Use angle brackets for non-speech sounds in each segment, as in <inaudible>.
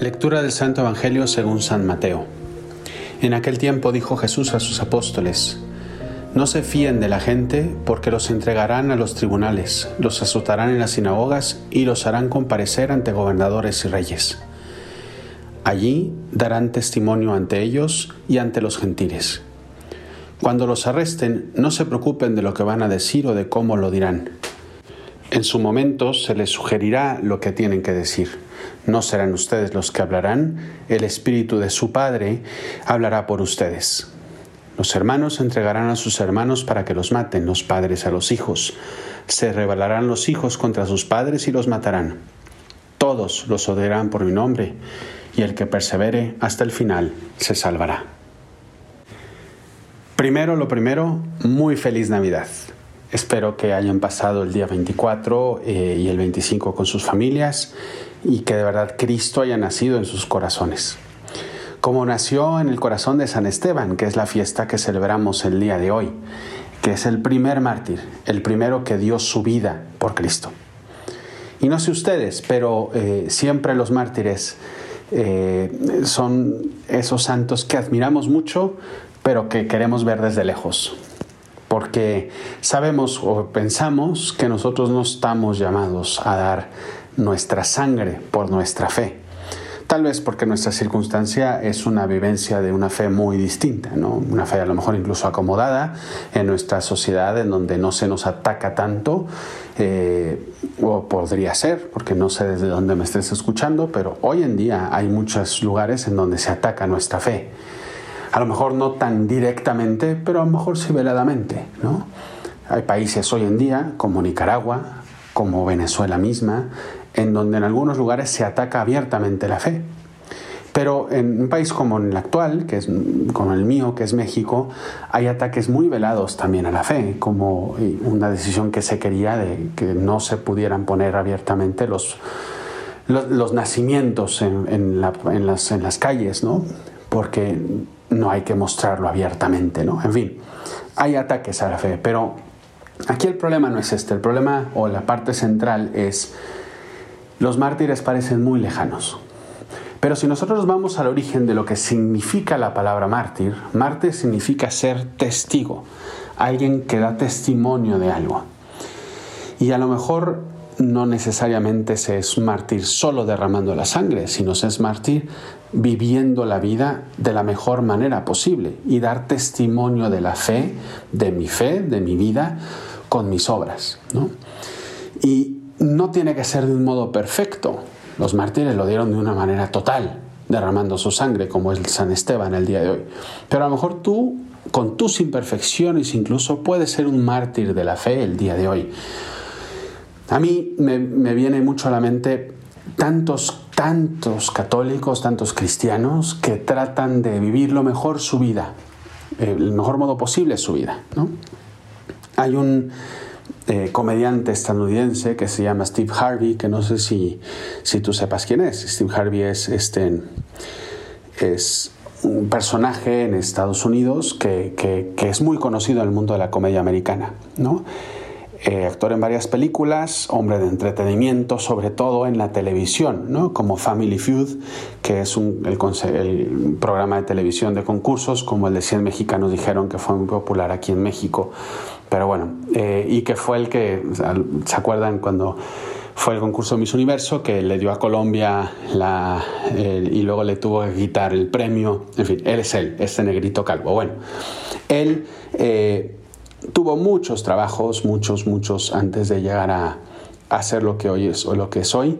Lectura del Santo Evangelio según San Mateo. En aquel tiempo dijo Jesús a sus apóstoles, No se fíen de la gente porque los entregarán a los tribunales, los azotarán en las sinagogas y los harán comparecer ante gobernadores y reyes. Allí darán testimonio ante ellos y ante los gentiles. Cuando los arresten, no se preocupen de lo que van a decir o de cómo lo dirán. En su momento se les sugerirá lo que tienen que decir no serán ustedes los que hablarán, el Espíritu de su Padre hablará por ustedes. Los hermanos entregarán a sus hermanos para que los maten, los padres a los hijos. Se rebelarán los hijos contra sus padres y los matarán. Todos los odiarán por mi nombre, y el que persevere hasta el final se salvará. Primero, lo primero, muy feliz Navidad. Espero que hayan pasado el día 24 eh, y el 25 con sus familias y que de verdad Cristo haya nacido en sus corazones. Como nació en el corazón de San Esteban, que es la fiesta que celebramos el día de hoy, que es el primer mártir, el primero que dio su vida por Cristo. Y no sé ustedes, pero eh, siempre los mártires eh, son esos santos que admiramos mucho, pero que queremos ver desde lejos porque sabemos o pensamos que nosotros no estamos llamados a dar nuestra sangre por nuestra fe. Tal vez porque nuestra circunstancia es una vivencia de una fe muy distinta, ¿no? una fe a lo mejor incluso acomodada en nuestra sociedad en donde no se nos ataca tanto, eh, o podría ser, porque no sé desde dónde me estés escuchando, pero hoy en día hay muchos lugares en donde se ataca nuestra fe. A lo mejor no tan directamente, pero a lo mejor sí veladamente. ¿no? Hay países hoy en día, como Nicaragua, como Venezuela misma, en donde en algunos lugares se ataca abiertamente la fe. Pero en un país como el actual, que es como el mío, que es México, hay ataques muy velados también a la fe, como una decisión que se quería de que no se pudieran poner abiertamente los, los, nacimientos en, en, las, en las calles, ¿no? Porque no hay que mostrarlo abiertamente, ¿no? En fin, hay ataques a la fe, pero aquí el problema no es este, el problema o la parte central es los mártires parecen muy lejanos. Pero si nosotros vamos al origen de lo que significa la palabra mártir, mártir significa ser testigo, alguien que da testimonio de algo. Y a lo mejor no necesariamente se es mártir solo derramando la sangre, sino se es mártir viviendo la vida de la mejor manera posible y dar testimonio de la fe, de mi fe, de mi vida, con mis obras. Y no tiene que ser de un modo perfecto. Los mártires lo dieron de una manera total, derramando su sangre, como es San Esteban el día de hoy. Pero a lo mejor tú, con tus imperfecciones incluso, puedes ser un mártir de la fe el día de hoy a mí me, viene mucho a la mente tantos, tantos católicos, tantos cristianos que tratan de vivir lo mejor su vida, el mejor modo posible su vida. Hay un eh, comediante estadounidense que se llama Steve Harvey, que no sé si, si tú sepas quién es. Steve Harvey es, este, es un personaje en Estados Unidos que, que, es muy conocido en el mundo de la comedia americana. ¿no? Eh, actor en varias películas, hombre de entretenimiento, sobre todo en la televisión, ¿no? como Family Feud, que es un, el, programa de televisión de concursos, como el de 100 mexicanos dijeron que fue muy popular aquí en México. Pero bueno, eh, y que fue el que, ¿se acuerdan cuando fue el concurso Miss Universo que le dio a Colombia y luego le tuvo que quitar el premio? En fin, él es él, este negrito calvo. Bueno, él... Tuvo muchos trabajos, muchos, muchos, antes de llegar a, hacer lo que hoy es o lo que soy.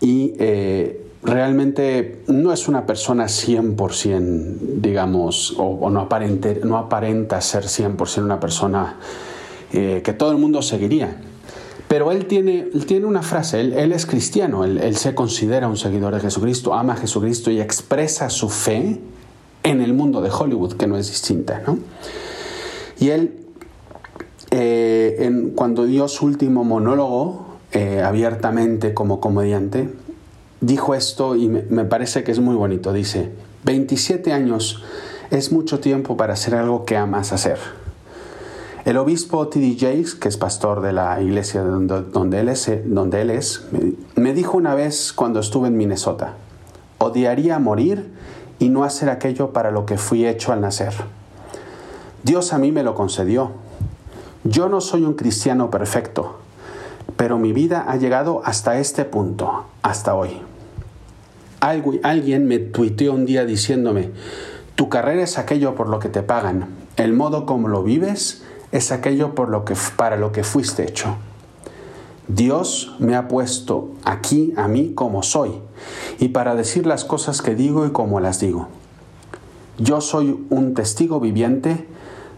Y eh, realmente no es una persona 100%, digamos, o, no, aparente, no aparenta ser 100% una persona eh, que todo el mundo seguiría. Pero él tiene, tiene una frase, él, él es cristiano, él, él, se considera un seguidor de Jesucristo, ama a Jesucristo y expresa su fe en el mundo de Hollywood, que no es distinta. ¿no? Y él eh, cuando dio su último monólogo eh, abiertamente como comediante, dijo esto y me, parece que es muy bonito. Dice, 27 años es mucho tiempo para hacer algo que amas hacer. El obispo T.D. Jakes, que es pastor de la iglesia donde, él es, donde él es, me dijo una vez cuando estuve en Minnesota, odiaría morir y no hacer aquello para lo que fui hecho al nacer. Dios a mí me lo concedió. Yo no soy un cristiano perfecto, pero mi vida ha llegado hasta este punto, hasta hoy. alguien me tuiteó un día diciéndome, tu carrera es aquello por lo que te pagan, el modo como lo vives es aquello por lo que, para lo que fuiste hecho. Dios me ha puesto aquí a mí como soy y para decir las cosas que digo y como las digo. Yo soy un testigo viviente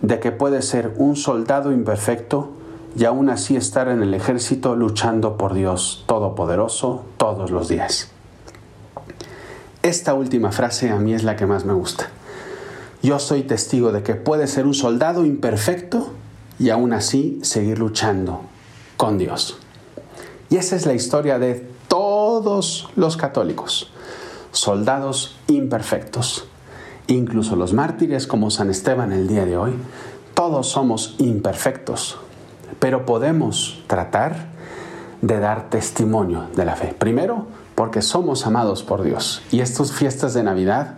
de que puede ser un soldado imperfecto y aún así estar en el ejército luchando por Dios Todopoderoso todos los días. Esta última frase a mí es la que más me gusta. Yo soy testigo de que puede ser un soldado imperfecto y aún así seguir luchando con Dios. Y esa es la historia de todos los católicos, soldados imperfectos, incluso los mártires como San Esteban el día de hoy, todos somos imperfectos, pero podemos tratar de dar testimonio de la fe. Primero, porque somos amados por Dios. Y estas fiestas de Navidad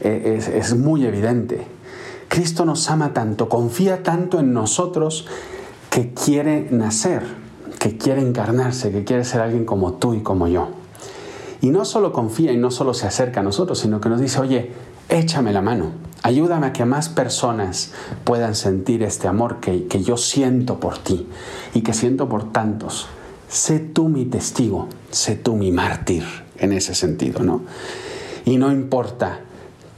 eh, es, es muy evidente. Cristo nos ama tanto, confía tanto en nosotros que quiere nacer, que quiere encarnarse, que quiere ser alguien como tú y como yo. Y no solo confía y no solo se acerca a nosotros, sino que nos dice, oye, échame la mano, ayúdame a que más personas puedan sentir este amor que, que yo siento por ti y que siento por tantos. Sé tú mi testigo, sé tú mi mártir en ese sentido, ¿no? Y no importa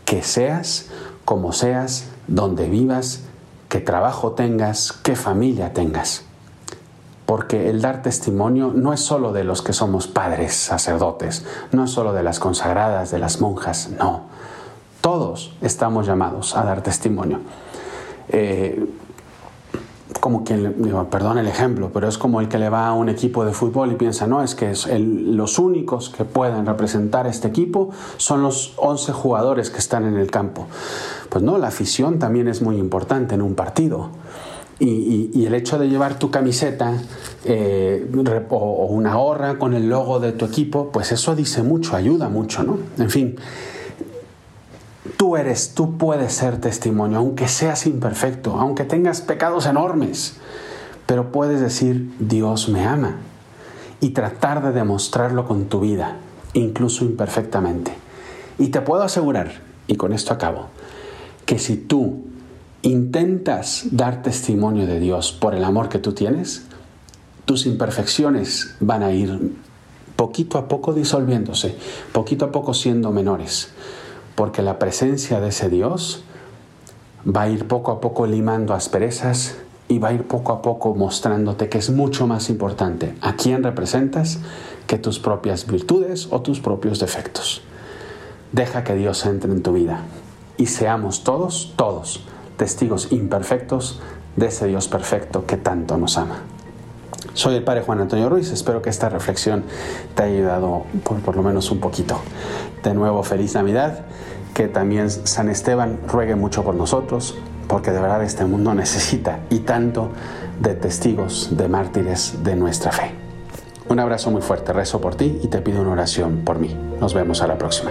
que seas como seas, donde vivas, qué trabajo tengas, qué familia tengas. Porque el dar testimonio no es solo de los que somos padres, sacerdotes, no es solo de las consagradas, de las monjas, no. Todos estamos llamados a dar testimonio. Eh, como quien, perdón el ejemplo, pero es como el que le va a un equipo de fútbol y piensa, no, es que los únicos que pueden representar este equipo son los 11 jugadores que están en el campo. Pues no, la afición también es muy importante en un partido. Y, el hecho de llevar tu camiseta eh, o, una gorra con el logo de tu equipo, pues eso dice mucho, ayuda mucho, ¿no? En fin, Tú eres, tú puedes ser testimonio, aunque seas imperfecto, aunque tengas pecados enormes, pero puedes decir, Dios me ama y tratar de demostrarlo con tu vida, incluso imperfectamente. Y te puedo asegurar, y con esto acabo, que si tú intentas dar testimonio de Dios por el amor que tú tienes, tus imperfecciones van a ir poquito a poco disolviéndose, poquito a poco siendo menores porque la presencia de ese Dios va a ir poco a poco limando asperezas y va a ir poco a poco mostrándote que es mucho más importante a quién representas que tus propias virtudes o tus propios defectos. Deja que Dios entre en tu vida y seamos todos, todos, testigos imperfectos de ese Dios perfecto que tanto nos ama. Soy el Padre Juan Antonio Ruiz, espero que esta reflexión te haya ayudado por, por lo menos un poquito. De nuevo, feliz Navidad, que también San Esteban ruegue mucho por nosotros, porque de verdad este mundo <laughs> necesita y tanto de testigos, de mártires de nuestra fe. Un abrazo muy fuerte, rezo por ti y te pido una oración por mí. Nos vemos a la próxima.